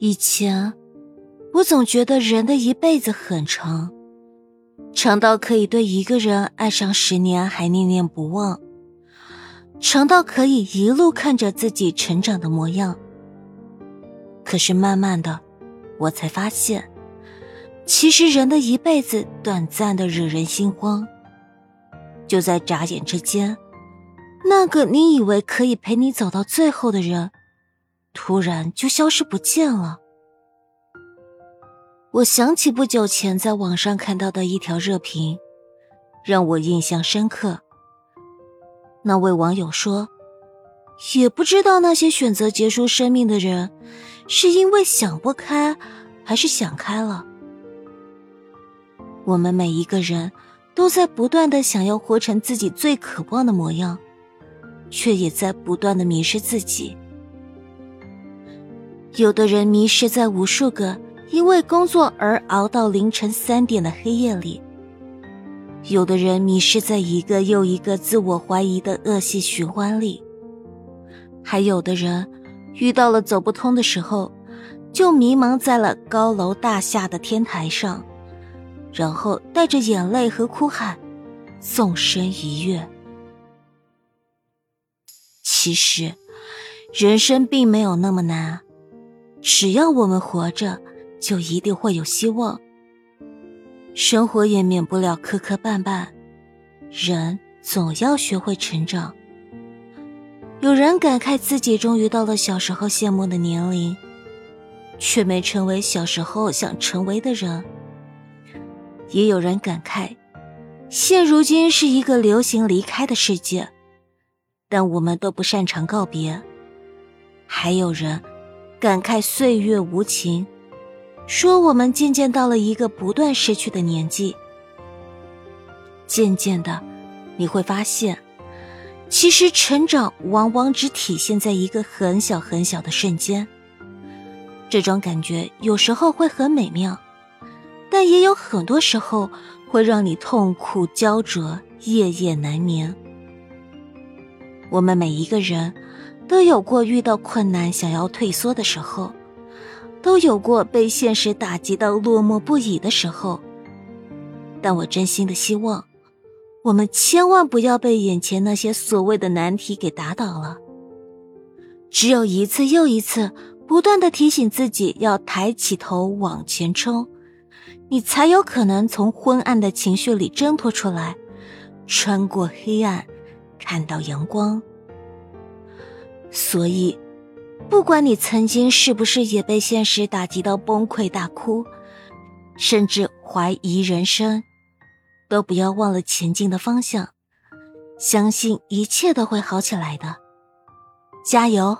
以前，我总觉得人的一辈子很长，长到可以对一个人爱上十年还念念不忘，长到可以一路看着自己成长的模样。可是慢慢的，我才发现，其实人的一辈子短暂的惹人心慌，就在眨眼之间，那个你以为可以陪你走到最后的人。突然就消失不见了。我想起不久前在网上看到的一条热评，让我印象深刻。那位网友说：“也不知道那些选择结束生命的人，是因为想不开，还是想开了。”我们每一个人都在不断的想要活成自己最渴望的模样，却也在不断的迷失自己。有的人迷失在无数个因为工作而熬到凌晨三点的黑夜里，有的人迷失在一个又一个自我怀疑的恶性循环里，还有的人遇到了走不通的时候，就迷茫在了高楼大厦的天台上，然后带着眼泪和哭喊，纵身一跃。其实，人生并没有那么难。只要我们活着，就一定会有希望。生活也免不了磕磕绊绊，人总要学会成长。有人感慨自己终于到了小时候羡慕的年龄，却没成为小时候想成为的人；也有人感慨，现如今是一个流行离开的世界，但我们都不擅长告别。还有人。感慨岁月无情，说我们渐渐到了一个不断失去的年纪。渐渐的，你会发现，其实成长往往只体现在一个很小很小的瞬间。这种感觉有时候会很美妙，但也有很多时候会让你痛苦焦灼，夜夜难眠。我们每一个人。都有过遇到困难想要退缩的时候，都有过被现实打击到落寞不已的时候。但我真心的希望，我们千万不要被眼前那些所谓的难题给打倒了。只有一次又一次不断的提醒自己要抬起头往前冲，你才有可能从昏暗的情绪里挣脱出来，穿过黑暗，看到阳光。所以，不管你曾经是不是也被现实打击到崩溃大哭，甚至怀疑人生，都不要忘了前进的方向，相信一切都会好起来的，加油！